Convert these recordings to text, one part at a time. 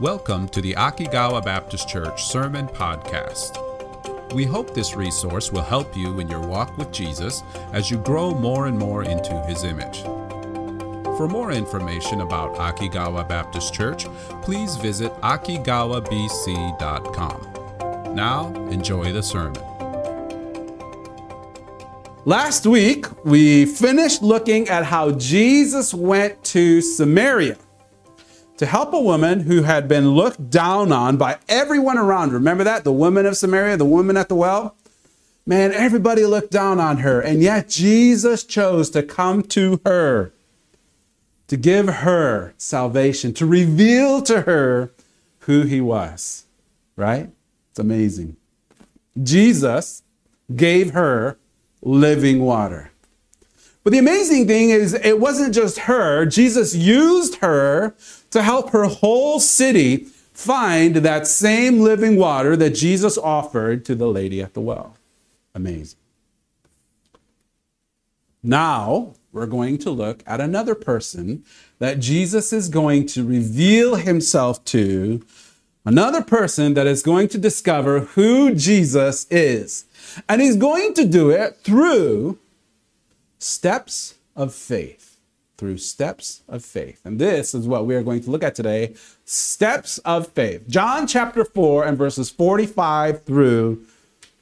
Welcome to the Akigawa Baptist Church Sermon Podcast. We hope this resource will help you in your walk with Jesus as you grow more and more into his image. For more information about Akigawa Baptist Church, please visit akigawabc.com. Now, enjoy the sermon. Last week, we finished looking at how Jesus went to Samaria to help a woman who had been looked down on by everyone around. Remember that? The woman of Samaria, the woman at the well? Man, everybody looked down on her, and yet Jesus chose to come to her, to give her salvation, to reveal to her who he was. Right? It's amazing. Jesus gave her living water. But the amazing thing is, it wasn't just her. Jesus used her to help her whole city find that same living water that Jesus offered to the lady at the well. Amazing. Now, we're going to look at another person that Jesus is going to reveal himself to, another person that is going to discover who Jesus is. And he's going to do it through steps of faith. Through steps of faith. And this is what we are going to look at today steps of faith. John chapter 4 and verses 45 through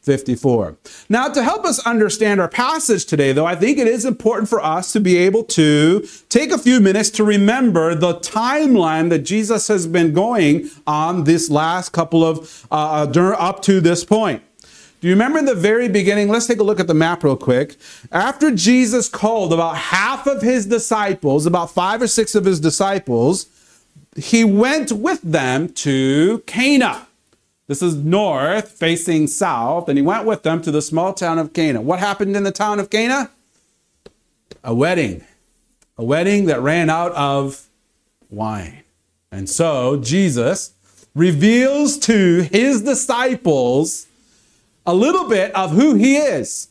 54. Now, to help us understand our passage today, though, I think it is important for us to be able to take a few minutes to remember the timeline that Jesus has been going on this last couple of, uh, up to this point. Do you remember in the very beginning? Let's take a look at the map real quick. After Jesus called about half of his disciples, about five or six of his disciples, he went with them to Cana. This is north facing south, and he went with them to the small town of Cana. What happened in the town of Cana? A wedding. A wedding that ran out of wine. And so Jesus reveals to his disciples a little bit of who he is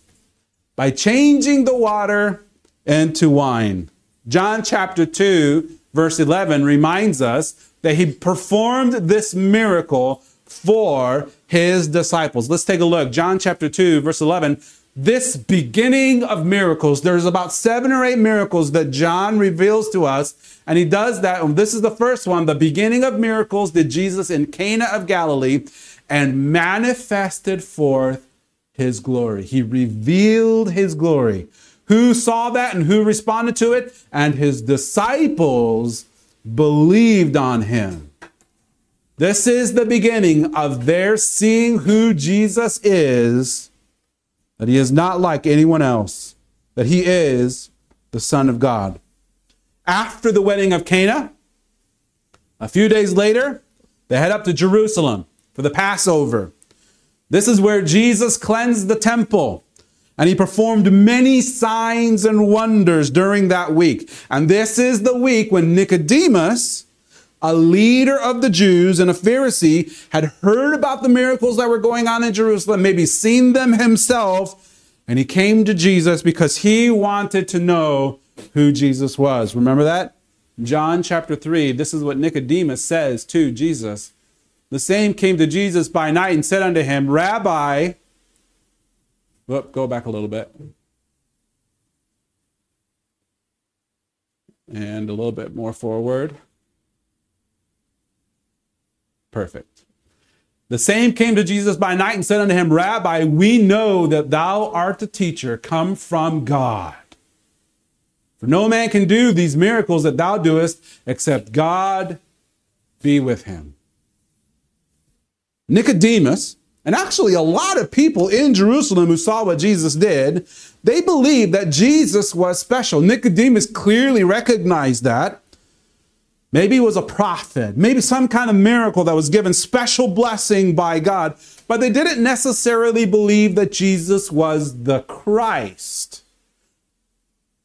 by changing the water into wine. John chapter 2, verse 11 reminds us that he performed this miracle for his disciples. Let's take a look. John chapter 2, verse 11. This beginning of miracles, there's about seven or eight miracles that John reveals to us. And he does that. This is the first one. The beginning of miracles did Jesus in Cana of Galilee and manifested forth his glory. He revealed his glory. Who saw that and who responded to it? And his disciples believed on him. This is the beginning of their seeing who Jesus is, that he is not like anyone else, that he is the Son of God. After the wedding of Cana, a few days later, they head up to Jerusalem for the Passover. This is where Jesus cleansed the temple. And he performed many signs and wonders during that week. And this is the week when Nicodemus, a leader of the Jews and a Pharisee, had heard about the miracles that were going on in Jerusalem, maybe seen them himself, and he came to Jesus because he wanted to know who Jesus was. Remember that? John chapter 3, this is what Nicodemus says to Jesus. The same came to Jesus by night and said unto him, Rabbi, whoop, go back a little bit. And a little bit more forward. Perfect. The same came to Jesus by night and said unto him, Rabbi, we know that thou art a teacher come from God. For no man can do these miracles that thou doest except God be with him. Nicodemus, and actually a lot of people in Jerusalem who saw what Jesus did, they believed that Jesus was special. Nicodemus clearly recognized that. Maybe he was a prophet, maybe some kind of miracle that was given special blessing by God, but they didn't necessarily believe that Jesus was the Christ,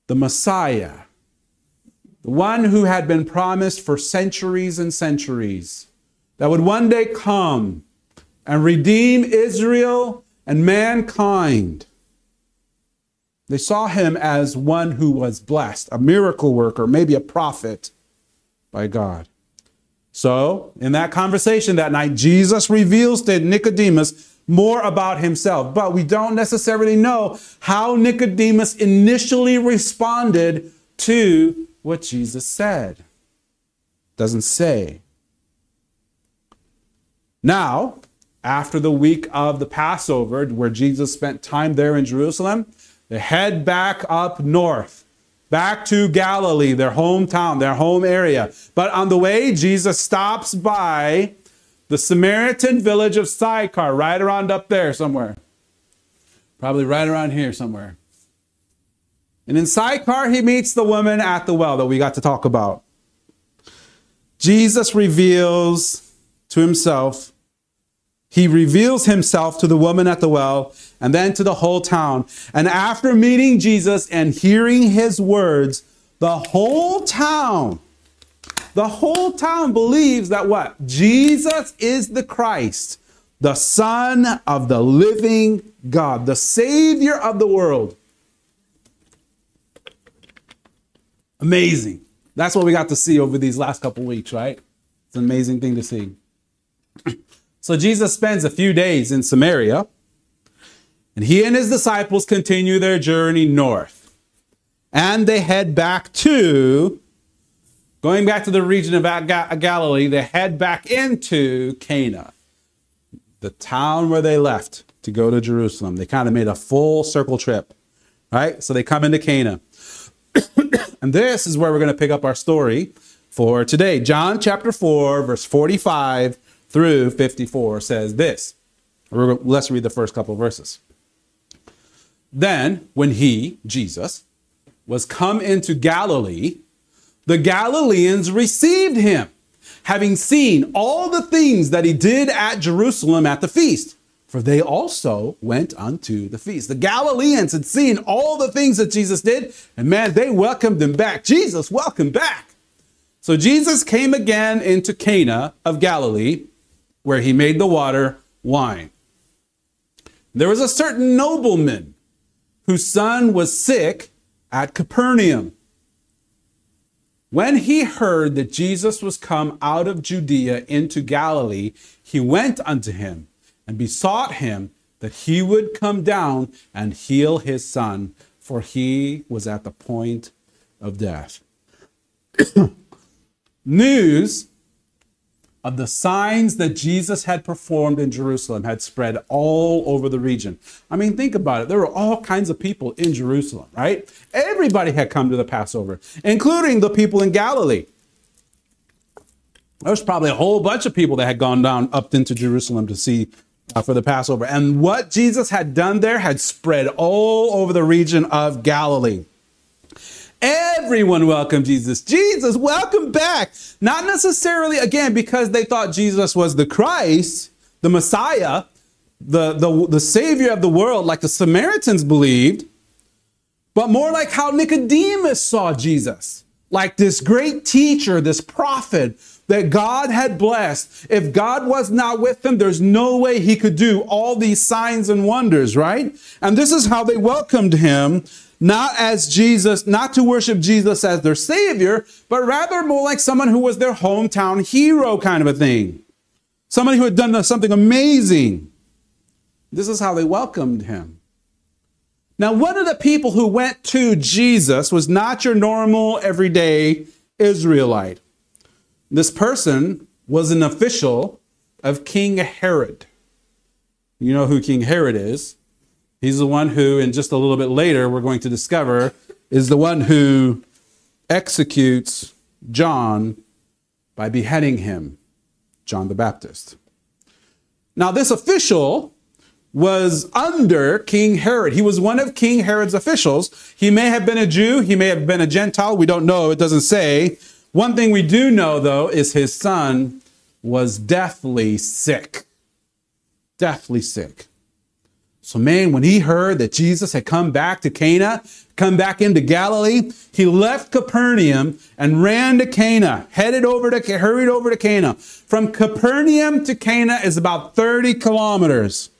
the Messiah, the one who had been promised for centuries and centuries, that would one day come and redeem Israel and mankind. They saw him as one who was blessed, a miracle worker, maybe a prophet by God. So, in that conversation that night, Jesus reveals to Nicodemus more about himself, but we don't necessarily know how Nicodemus initially responded to what Jesus said. Doesn't say. Now, after the week of the Passover, where Jesus spent time there in Jerusalem, they head back up north, back to Galilee, their hometown, their home area. But on the way, Jesus stops by the Samaritan village of Sychar, right around up there somewhere. Probably right around here somewhere. And in Sychar, he meets the woman at the well that we got to talk about. Jesus reveals to himself he reveals himself to the woman at the well and then to the whole town. And after meeting Jesus and hearing his words, the whole town, the whole town believes that what? Jesus is the Christ, the Son of the living God, the Savior of the world. Amazing. That's what we got to see over these last couple weeks, right? It's an amazing thing to see. So Jesus spends a few days in Samaria, and he and his disciples continue their journey north. And they head back to, going back to the region of Galilee, they head back into Cana, the town where they left to go to Jerusalem. They kind of made a full circle trip, right? So they come into Cana. and this is where we're going to pick up our story for today. John chapter 4, verse 45 through 54 says this. Let's read the first couple verses. Then, when he, Jesus, was come into Galilee, the Galileans received him, having seen all the things that he did at Jerusalem at the feast. For they also went unto the feast. The Galileans had seen all the things that Jesus did, and man, they welcomed him back. Jesus, welcome back. So Jesus came again into Cana of Galilee where he made the water wine. There was a certain nobleman whose son was sick at Capernaum. When he heard that Jesus was come out of Judea into Galilee, he went unto him and besought him that he would come down and heal his son, for he was at the point of death. News of the signs that Jesus had performed in Jerusalem had spread all over the region. I mean, think about it. There were all kinds of people in Jerusalem, right? Everybody had come to the Passover, including the people in Galilee. There was probably a whole bunch of people that had gone down up into Jerusalem to see uh, for the Passover. And what Jesus had done there had spread all over the region of Galilee. Everyone welcomed Jesus. Jesus, welcome back. Not necessarily, again, because they thought Jesus was the Christ, the Messiah, the, the, the Savior of the world, like the Samaritans believed, but more like how Nicodemus saw Jesus, like this great teacher, this prophet that God had blessed. If God was not with him, there's no way he could do all these signs and wonders, right? And this is how they welcomed him not as Jesus, not to worship Jesus as their savior, but rather more like someone who was their hometown hero kind of a thing. Somebody who had done something amazing. This is how they welcomed him. Now, one of the people who went to Jesus was not your normal, everyday Israelite. This person was an official of King Herod. You know who King Herod is. He's the one who, and just a little bit later, we're going to discover, is the one who executes John by beheading him, John the Baptist. Now, this official was under King Herod. He was one of King Herod's officials. He may have been a Jew, he may have been a Gentile. We don't know, it doesn't say. One thing we do know, though, is his son was deathly sick. Deathly sick. So, man, when he heard that Jesus had come back to Cana, come back into Galilee, he left Capernaum and ran to Cana, headed over to, hurried over to Cana. From Capernaum to Cana is about 30 kilometers.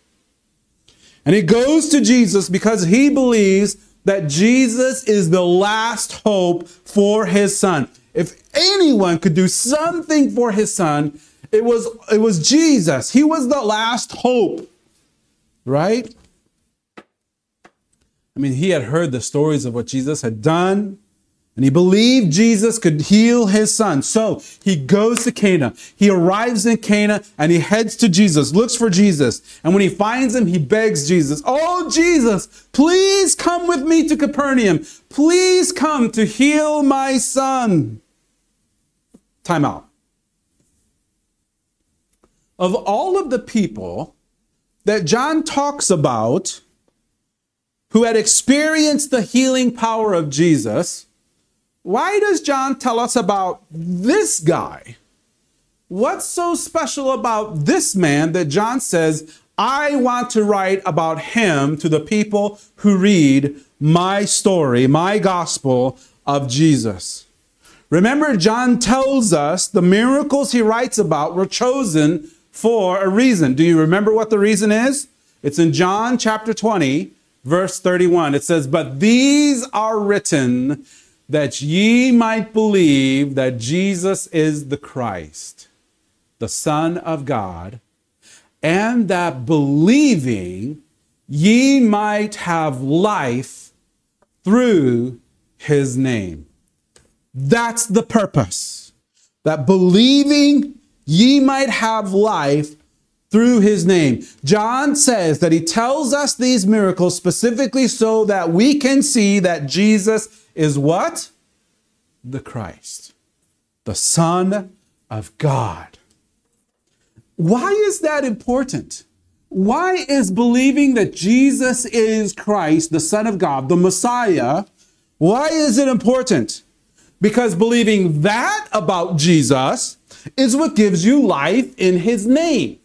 And he goes to Jesus because he believes that Jesus is the last hope for his son. if anyone could do something for his son, it was, it was Jesus. He was the last hope, right? I mean, he had heard the stories of what Jesus had done, and he believed Jesus could heal his son. So he goes to Cana. He arrives in Cana and he heads to Jesus, looks for Jesus. And when he finds him, he begs Jesus, Oh, Jesus, please come with me to Capernaum. Please come to heal my son. Time out. Of all of the people that John talks about who had experienced the healing power of Jesus, why does John tell us about this guy? What's so special about this man that John says, I want to write about him to the people who read my story, my gospel of Jesus? Remember, John tells us the miracles he writes about were chosen for a reason. Do you remember what the reason is? It's in John chapter 20, verse 31. It says, But these are written that ye might believe that Jesus is the Christ, the Son of God, and that believing ye might have life through his name. That's the purpose. That believing ye might have life through his name. John says that he tells us these miracles specifically so that we can see that Jesus is what? The Christ, the Son of God. Why is that important? Why is believing that Jesus is Christ, the Son of God, the Messiah, why is it important? Because believing that about Jesus is what gives you life in his name.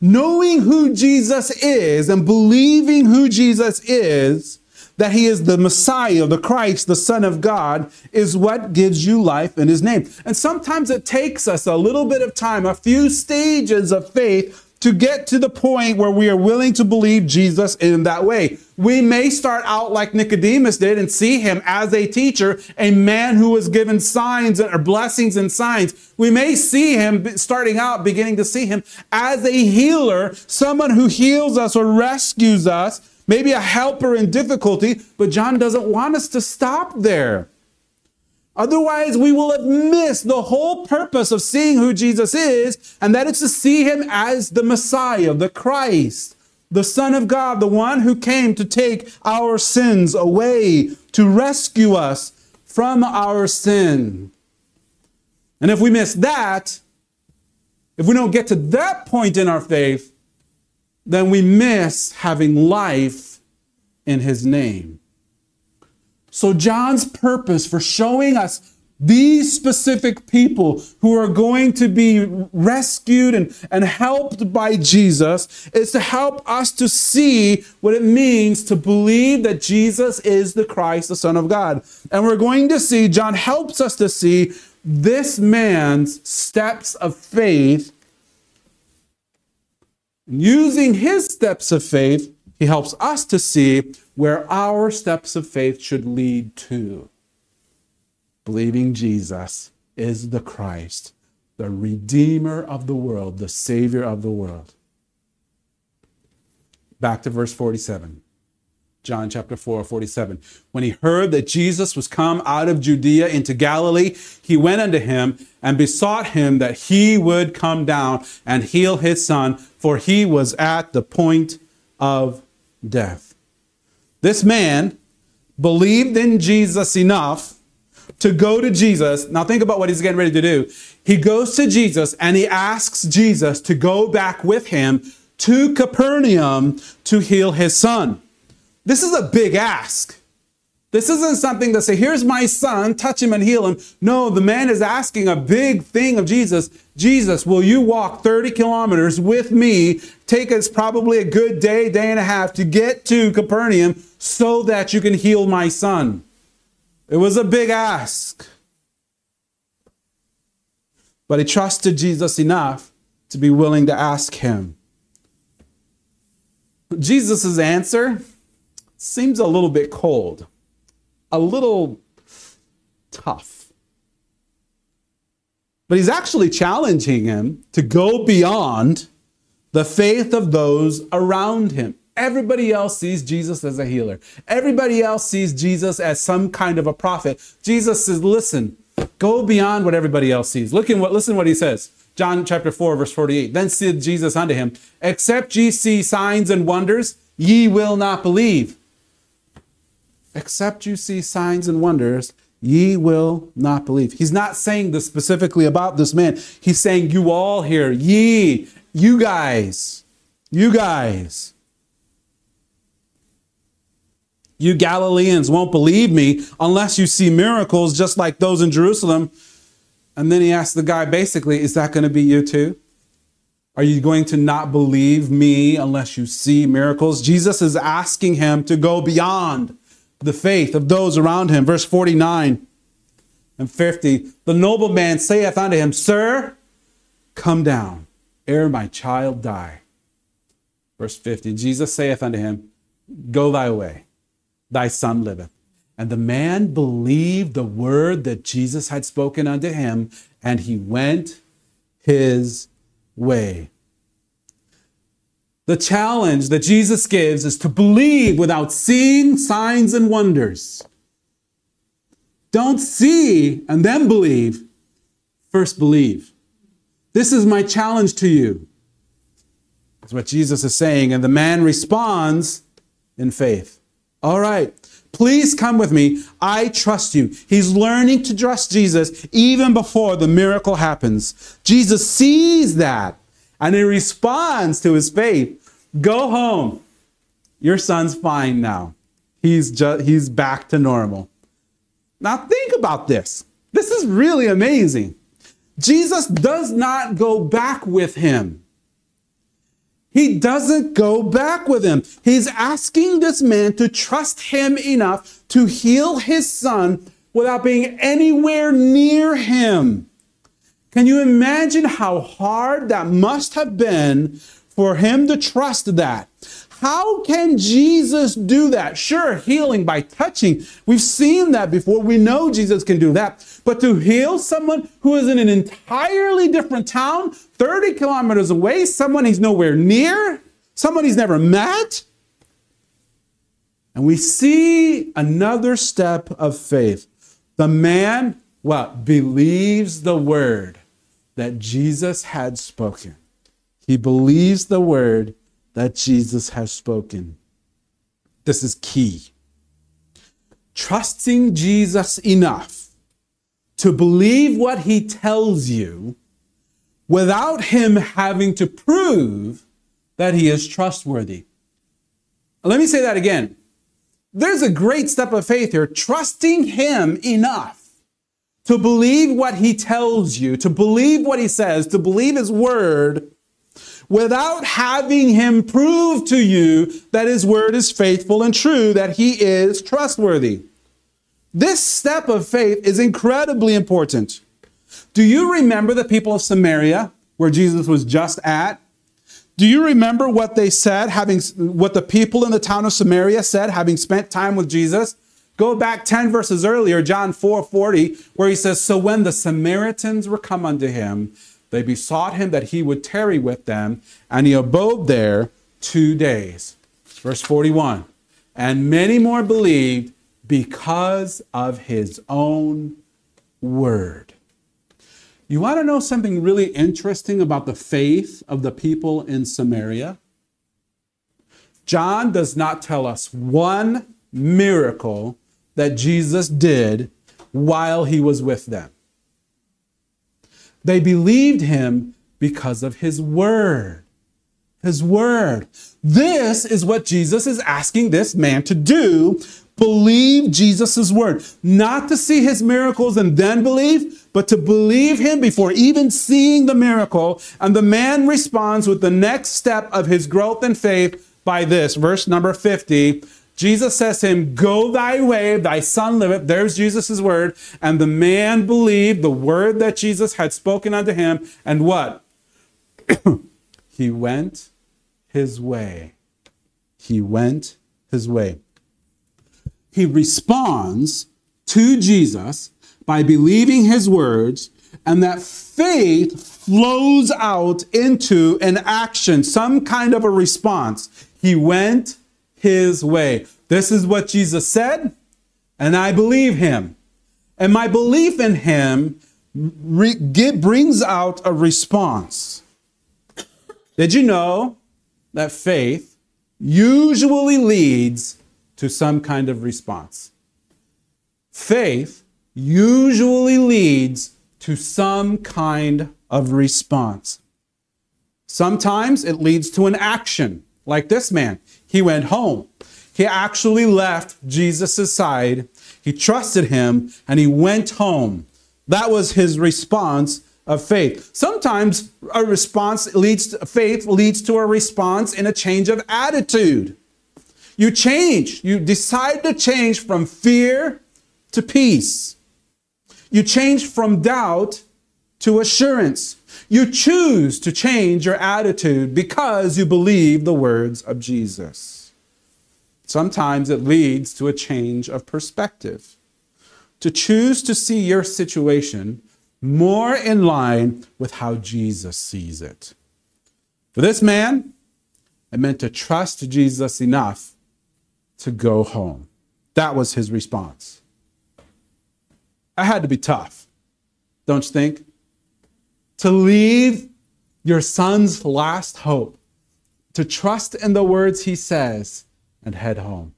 Knowing who Jesus is and believing who Jesus is, that he is the Messiah, the Christ, the Son of God, is what gives you life in his name. And sometimes it takes us a little bit of time, a few stages of faith to get to the point where we are willing to believe Jesus in that way. We may start out like Nicodemus did and see him as a teacher, a man who was given signs or blessings and signs. We may see him starting out, beginning to see him as a healer, someone who heals us or rescues us, maybe a helper in difficulty, but John doesn't want us to stop there. Otherwise, we will have missed the whole purpose of seeing who Jesus is, and that is to see him as the Messiah, the Christ, the Son of God, the one who came to take our sins away, to rescue us from our sin. And if we miss that, if we don't get to that point in our faith, then we miss having life in his name. So, John's purpose for showing us these specific people who are going to be rescued and, and helped by Jesus is to help us to see what it means to believe that Jesus is the Christ, the Son of God. And we're going to see, John helps us to see this man's steps of faith. Using his steps of faith, he helps us to see where our steps of faith should lead to. Believing Jesus is the Christ, the Redeemer of the world, the Savior of the world. Back to verse 47. John chapter 4, 47. When he heard that Jesus was come out of Judea into Galilee, he went unto him and besought him that he would come down and heal his son, for he was at the point of death. This man believed in Jesus enough to go to Jesus. Now, think about what he's getting ready to do. He goes to Jesus and he asks Jesus to go back with him to Capernaum to heal his son. This is a big ask. This isn't something to say, here's my son, touch him and heal him. No, the man is asking a big thing of Jesus. Jesus, will you walk 30 kilometers with me? Take us probably a good day, day and a half to get to Capernaum so that you can heal my son. It was a big ask. But he trusted Jesus enough to be willing to ask him. Jesus' answer seems a little bit cold a little tough. But he's actually challenging him to go beyond the faith of those around him. Everybody else sees Jesus as a healer. Everybody else sees Jesus as some kind of a prophet. Jesus says, listen, go beyond what everybody else sees. Look in what, listen what he says. John chapter 4, verse 48. Then said Jesus unto him, Except ye see signs and wonders, ye will not believe. Except you see signs and wonders, ye will not believe. He's not saying this specifically about this man. He's saying, You all here, ye, you guys, you guys. You Galileans won't believe me unless you see miracles just like those in Jerusalem. And then he asked the guy basically, Is that going to be you too? Are you going to not believe me unless you see miracles? Jesus is asking him to go beyond the faith of those around him. Verse 49 and 50 The nobleman saith unto him, Sir, come down, ere my child die. Verse 50 Jesus saith unto him, Go thy way, thy son liveth. And the man believed the word that Jesus had spoken unto him, and he went his way. The challenge that Jesus gives is to believe without seeing signs and wonders. Don't see and then believe. First believe. This is my challenge to you. That's what Jesus is saying. And the man responds in faith. All right. Please come with me. I trust you. He's learning to trust Jesus even before the miracle happens. Jesus sees that and he responds to his faith. Go home. Your son's fine now. He's just he's back to normal. Now think about this. This is really amazing. Jesus does not go back with him. He doesn't go back with him. He's asking this man to trust him enough to heal his son without being anywhere near him. Can you imagine how hard that must have been for him to trust that? How can Jesus do that? Sure, healing by touching. We've seen that before. We know Jesus can do that. But to heal someone who is in an entirely different town, 30 kilometers away, someone he's nowhere near, someone he's never met. And we see another step of faith. The man, what? Believes the word that Jesus had spoken. He believes the word that Jesus has spoken. This is key. Trusting Jesus enough to believe what he tells you without him having to prove that he is trustworthy. Let me say that again. There's a great step of faith here, trusting him enough to believe what he tells you, to believe what he says, to believe his word without having him prove to you that his word is faithful and true, that he is trustworthy. This step of faith is incredibly important. Do you remember the people of Samaria where Jesus was just at? Do you remember what they said, having what the people in the town of Samaria said, having spent time with Jesus? Go back 10 verses earlier, John 4 40, where he says, So when the Samaritans were come unto him, they besought him that he would tarry with them, and he abode there two days. Verse 41 And many more believed because of his own word. You want to know something really interesting about the faith of the people in Samaria? John does not tell us one miracle that Jesus did while he was with them. They believed him because of his word. His word. This is what Jesus is asking this man to do. Believe Jesus' word. Not to see his miracles and then believe, but to believe him before even seeing the miracle. And the man responds with the next step of his growth in faith by this, verse number 50. Jesus says to him, Go thy way, thy son liveth. There's Jesus' word. And the man believed the word that Jesus had spoken unto him. And what? he went his way. He went his way. He responds to Jesus by believing his words and that faith flows out into an action, some kind of a response. He went his way. This is what Jesus said, and I believe him. And my belief in him re- get, brings out a response. Did you know that faith usually leads to some kind of response? Faith usually leads to some kind of response. Sometimes it leads to an action, like this man. He went home. He actually left Jesus' side. He trusted him and he went home. That was his response of faith. Sometimes a response leads to faith leads to a response in a change of attitude. You change, you decide to change from fear to peace. You change from doubt to assurance. You choose to change your attitude because you believe the words of Jesus. Sometimes it leads to a change of perspective. To choose to see your situation more in line with how Jesus sees it. For this man, it meant to trust Jesus enough to go home. That was his response. That had to be tough, don't you think? To leave your son's last hope, to trust in the words he says, and head home.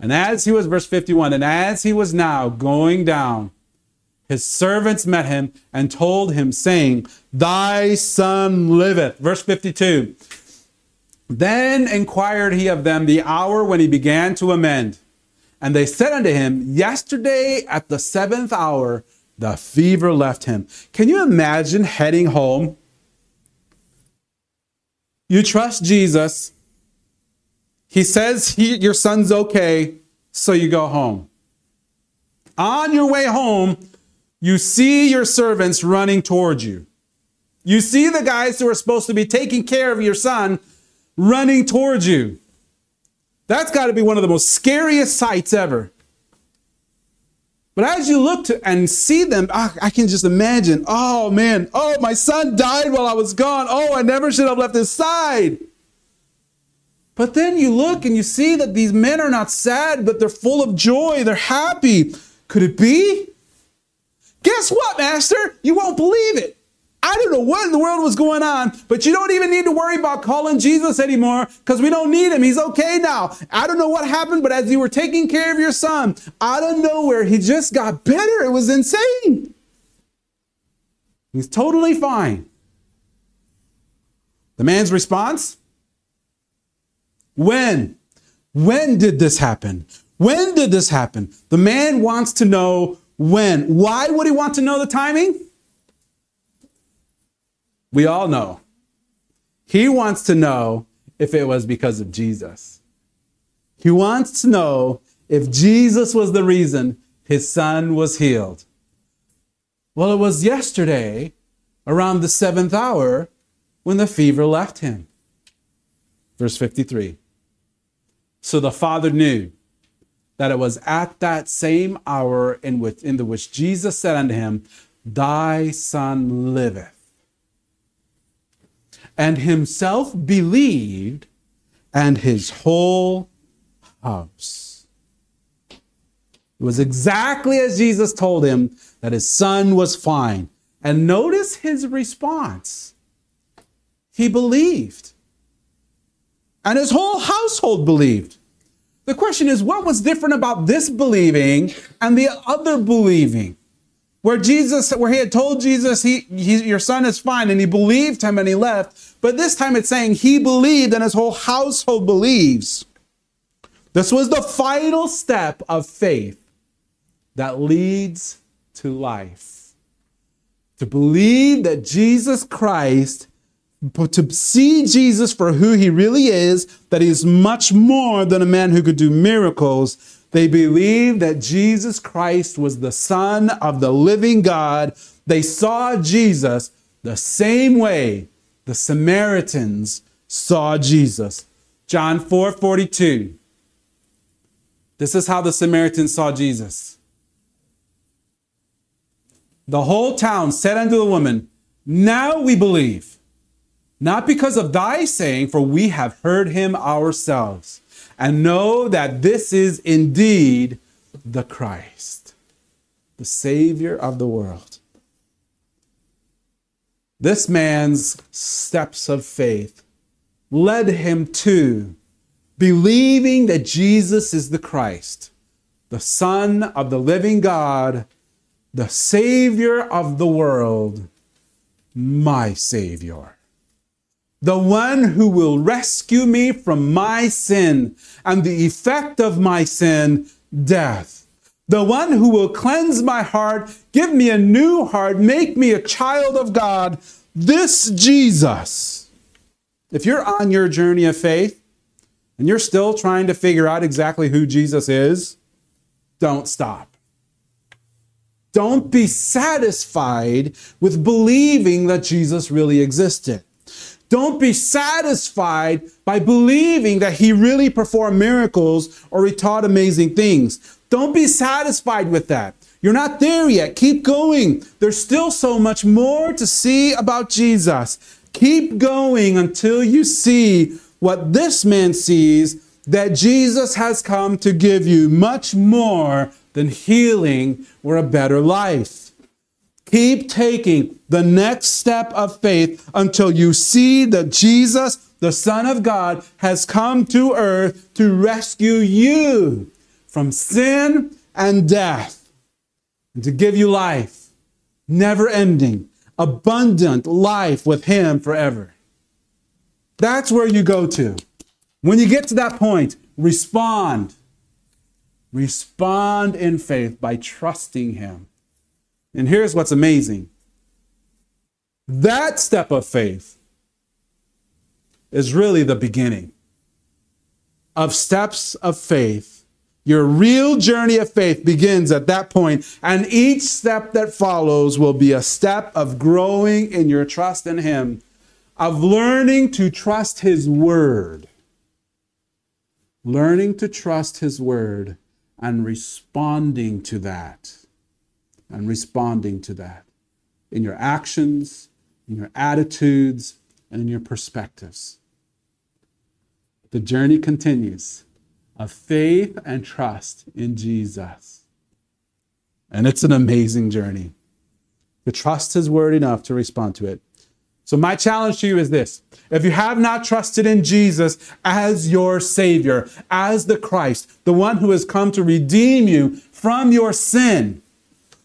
And as he was, verse 51, and as he was now going down, his servants met him and told him, saying, Thy son liveth. Verse 52. Then inquired he of them the hour when he began to amend. And they said unto him, Yesterday at the seventh hour, the fever left him. Can you imagine heading home? You trust Jesus. He says he, your son's okay, so you go home. On your way home, you see your servants running towards you. You see the guys who are supposed to be taking care of your son running towards you. That's got to be one of the most scariest sights ever. But as you look to and see them, oh, I can just imagine, oh man, oh, my son died while I was gone. Oh, I never should have left his side. But then you look and you see that these men are not sad, but they're full of joy. They're happy. Could it be? Guess what, Master? You won't believe it. I don't know what in the world was going on, but you don't even need to worry about calling Jesus anymore because we don't need him. He's okay now. I don't know what happened, but as you were taking care of your son, out of nowhere, he just got better. It was insane. He's totally fine. The man's response? When? When did this happen? When did this happen? The man wants to know when. Why would he want to know the timing? We all know. He wants to know if it was because of Jesus. He wants to know if Jesus was the reason his son was healed. Well, it was yesterday, around the seventh hour, when the fever left him. Verse 53. So the father knew that it was at that same hour in which, in the which Jesus said unto him, Thy son liveth and himself believed, and his whole house. It was exactly as Jesus told him that his son was fine. And notice his response. He believed. And his whole household believed. The question is, what was different about this believing and the other believing? Where Jesus, where he had told Jesus, he, he, your son is fine, and he believed him and he left. But this time it's saying he believed and his whole household believes. This was the final step of faith that leads to life. To believe that Jesus Christ, to see Jesus for who he really is, that he is much more than a man who could do miracles they believed that Jesus Christ was the Son of the living God. They saw Jesus the same way the Samaritans saw Jesus. John 4 42. This is how the Samaritans saw Jesus. the whole town said unto the woman, Now we believe, not because of thy saying, for we have heard him ourselves, and know that this is indeed the Christ, the Savior of the world. This man's steps of faith led him to believing that Jesus is the Christ, the Son of the living God, the Savior of the world, my Savior. The one who will rescue me from my sin and the effect of my sin, death. The one who will cleanse my heart, give me a new heart, make me a child of God, this Jesus. If you're on your journey of faith and you're still trying to figure out exactly who Jesus is, don't stop. Don't be satisfied with believing that Jesus really existed. Don't be satisfied by believing that he really performed miracles or he taught amazing things. Don't be satisfied with that. You're not there yet. Keep going. There's still so much more to see about Jesus. Keep going until you see what this man sees that Jesus has come to give you much more than healing or a better life. Keep taking the next step of faith until you see that Jesus, the Son of God, has come to earth to rescue you from sin and death and to give you life, never ending, abundant life with Him forever. That's where you go to. When you get to that point, respond. Respond in faith by trusting Him. And here's what's amazing that step of faith is really the beginning of steps of faith. Your real journey of faith begins at that point, and each step that follows will be a step of growing in your trust in Him, of learning to trust His Word. Learning to trust His Word and responding to that. And responding to that in your actions, in your attitudes, and in your perspectives. The journey continues of faith and trust in Jesus. And it's an amazing journey to trust His word enough to respond to it. So, my challenge to you is this if you have not trusted in Jesus as your Savior, as the Christ, the one who has come to redeem you from your sin,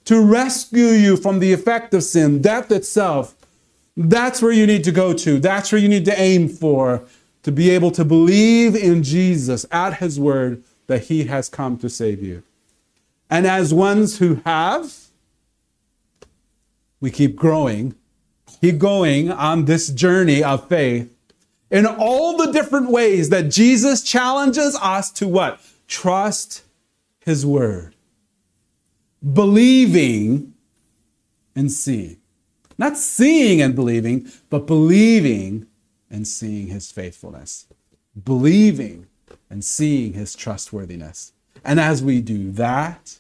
to rescue you from the effect of sin, death itself, that's where you need to go to. That's where you need to aim for to be able to believe in Jesus at His word that He has come to save you. And as ones who have, we keep growing, keep going on this journey of faith in all the different ways that Jesus challenges us to what? Trust His word. Believing and seeing. Not seeing and believing, but believing and seeing his faithfulness, believing and seeing his trustworthiness. And as we do that,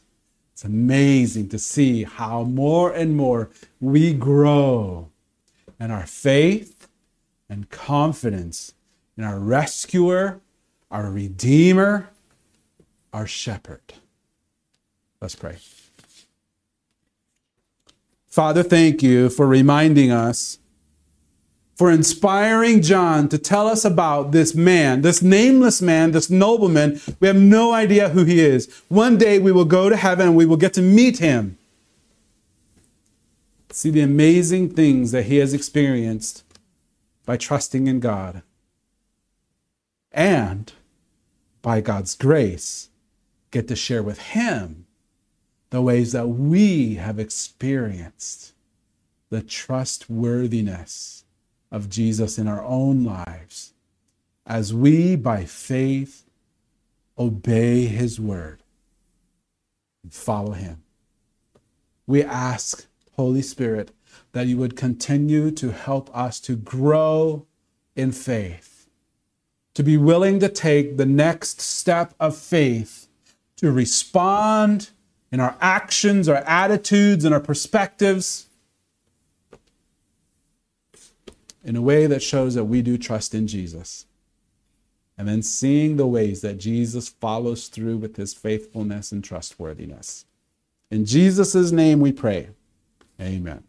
it's amazing to see how more and more we grow in our faith and confidence in our rescuer, our redeemer, our shepherd. Let's pray. Father, thank you for reminding us, for inspiring John to tell us about this man, this nameless man, this nobleman. We have no idea who he is. One day we will go to heaven and we will get to meet him. See the amazing things that he has experienced by trusting in God. And by God's grace, get to share with him the ways that we have experienced the trustworthiness of Jesus in our own lives as we, by faith, obey his word and follow him. We ask, Holy Spirit, that you would continue to help us to grow in faith, to be willing to take the next step of faith to respond in our actions, our attitudes, and our perspectives in a way that shows that we do trust in Jesus. And then seeing the ways that Jesus follows through with his faithfulness and trustworthiness. In Jesus' name we pray. Amen.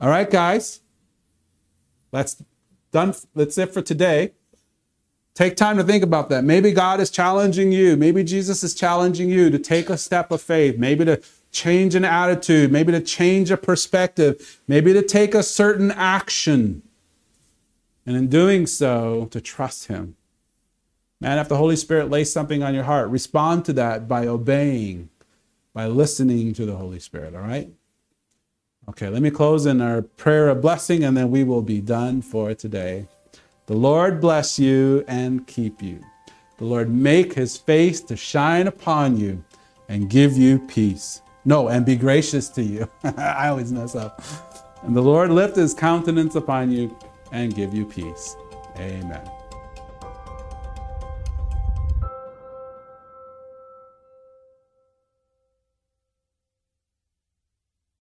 All right, guys. That's done. That's it for today. Take time to think about that. Maybe God is challenging you. Maybe Jesus is challenging you to take a step of faith, maybe to change an attitude, maybe to change a perspective, maybe to take a certain action. And in doing so, to trust Him. Man, if the Holy Spirit lays something on your heart, respond to that by obeying, by listening to the Holy Spirit, all right? Okay, let me close in our prayer of blessing and then we will be done for today. The Lord bless you and keep you. The Lord make his face to shine upon you and give you peace. No, and be gracious to you. I always mess up. And the Lord lift his countenance upon you and give you peace. Amen.